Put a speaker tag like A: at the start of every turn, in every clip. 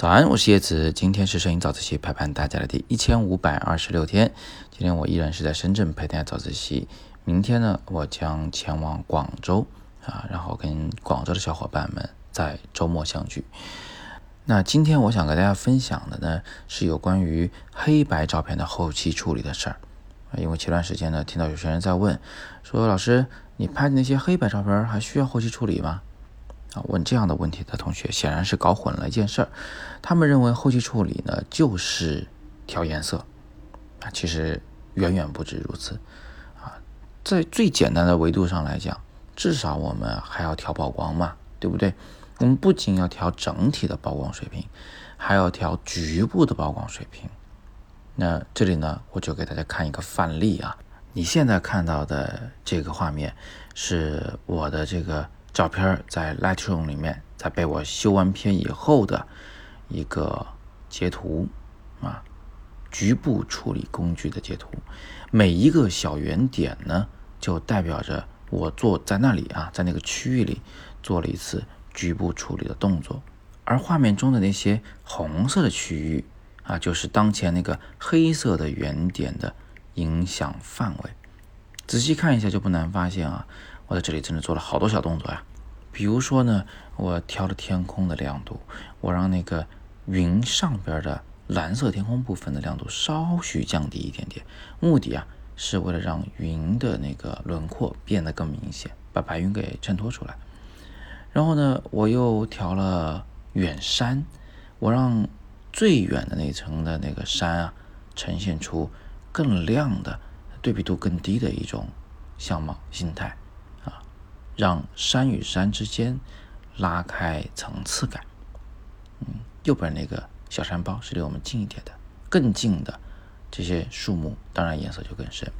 A: 早安，我是叶子，今天是摄影早自习陪伴大家的第一千五百二十六天。今天我依然是在深圳陪大家早自习，明天呢，我将前往广州啊，然后跟广州的小伙伴们在周末相聚。那今天我想跟大家分享的呢，是有关于黑白照片的后期处理的事儿，因为前段时间呢，听到有些人在问，说老师，你拍的那些黑白照片还需要后期处理吗？啊，问这样的问题的同学显然是搞混了一件事儿。他们认为后期处理呢就是调颜色啊，其实远远不止如此啊。在最简单的维度上来讲，至少我们还要调曝光嘛，对不对？我们不仅要调整体的曝光水平，还要调局部的曝光水平。那这里呢，我就给大家看一个范例啊。你现在看到的这个画面是我的这个。照片在 Lightroom 里面，在被我修完片以后的一个截图啊，局部处理工具的截图。每一个小圆点呢，就代表着我做在那里啊，在那个区域里做了一次局部处理的动作。而画面中的那些红色的区域啊，就是当前那个黑色的圆点的影响范围。仔细看一下就不难发现啊。我在这里真的做了好多小动作呀，比如说呢，我调了天空的亮度，我让那个云上边的蓝色天空部分的亮度稍许降低一点点，目的啊是为了让云的那个轮廓变得更明显，把白云给衬托出来。然后呢，我又调了远山，我让最远的那层的那个山啊，呈现出更亮的、对比度更低的一种相貌形态。让山与山之间拉开层次感。嗯，右边那个小山包是离我们近一点的，更近的这些树木，当然颜色就更深。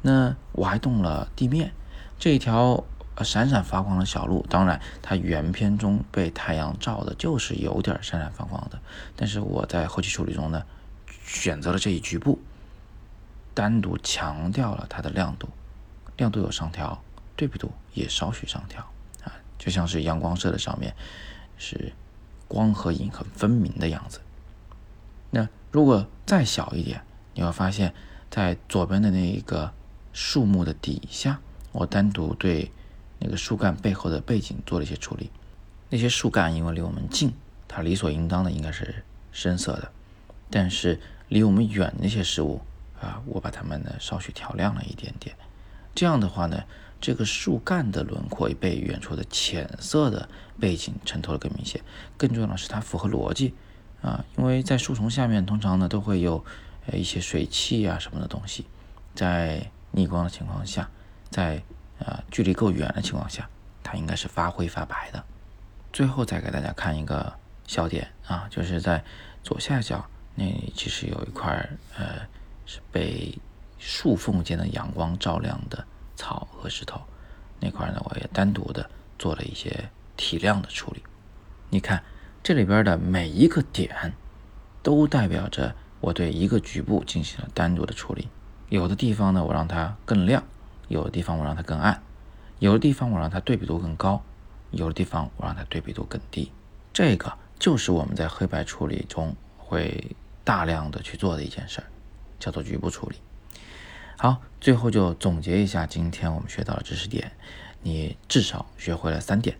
A: 那我还动了地面这一条闪闪发光的小路，当然它原片中被太阳照的就是有点闪闪发光的，但是我在后期处理中呢，选择了这一局部，单独强调了它的亮度，亮度有上调。对比度也稍许上调啊，就像是阳光射的上面是光和影很分明的样子。那如果再小一点，你会发现在左边的那一个树木的底下，我单独对那个树干背后的背景做了一些处理。那些树干因为离我们近，它理所应当的应该是深色的，但是离我们远那些事物啊，我把它们呢稍许调亮了一点点。这样的话呢。这个树干的轮廓也被远处的浅色的背景衬托的更明显。更重要的是，它符合逻辑啊，因为在树丛下面通常呢都会有呃一些水汽啊什么的东西，在逆光的情况下，在呃距离够远的情况下，它应该是发灰发白的。最后再给大家看一个小点啊，就是在左下角那里其实有一块呃是被树缝间的阳光照亮的。草和石头那块呢，我也单独的做了一些提亮的处理。你看这里边的每一个点，都代表着我对一个局部进行了单独的处理。有的地方呢，我让它更亮；有的地方我让它更暗；有的地方我让它对比度更高；有的地方我让它对比度更低。这个就是我们在黑白处理中会大量的去做的一件事儿，叫做局部处理。好，最后就总结一下今天我们学到的知识点，你至少学会了三点。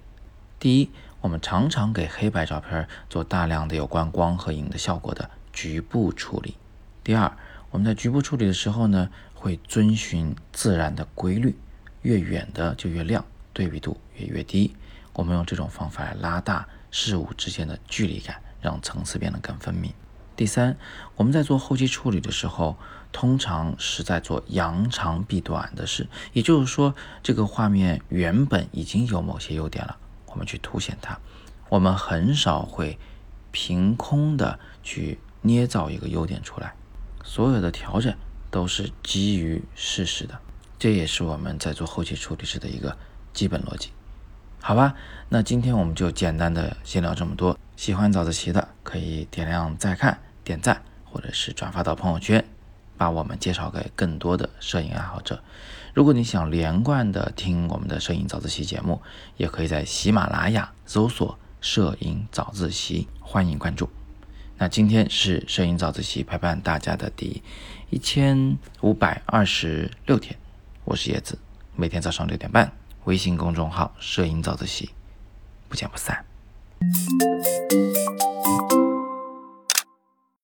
A: 第一，我们常常给黑白照片做大量的有关光和影的效果的局部处理。第二，我们在局部处理的时候呢，会遵循自然的规律，越远的就越亮，对比度也越低。我们用这种方法来拉大事物之间的距离感，让层次变得更分明。第三，我们在做后期处理的时候，通常是在做扬长避短的事，也就是说，这个画面原本已经有某些优点了，我们去凸显它。我们很少会凭空的去捏造一个优点出来，所有的调整都是基于事实的。这也是我们在做后期处理时的一个基本逻辑。好吧，那今天我们就简单的先聊这么多。喜欢早自习的可以点亮再看。点赞或者是转发到朋友圈，把我们介绍给更多的摄影爱好者。如果你想连贯的听我们的摄影早自习节目，也可以在喜马拉雅搜索摄影早自习，欢迎关注。那今天是摄影早自习陪伴大家的第一千五百二十六天，我是叶子，每天早上六点半，微信公众号“摄影早自习”，不见不散。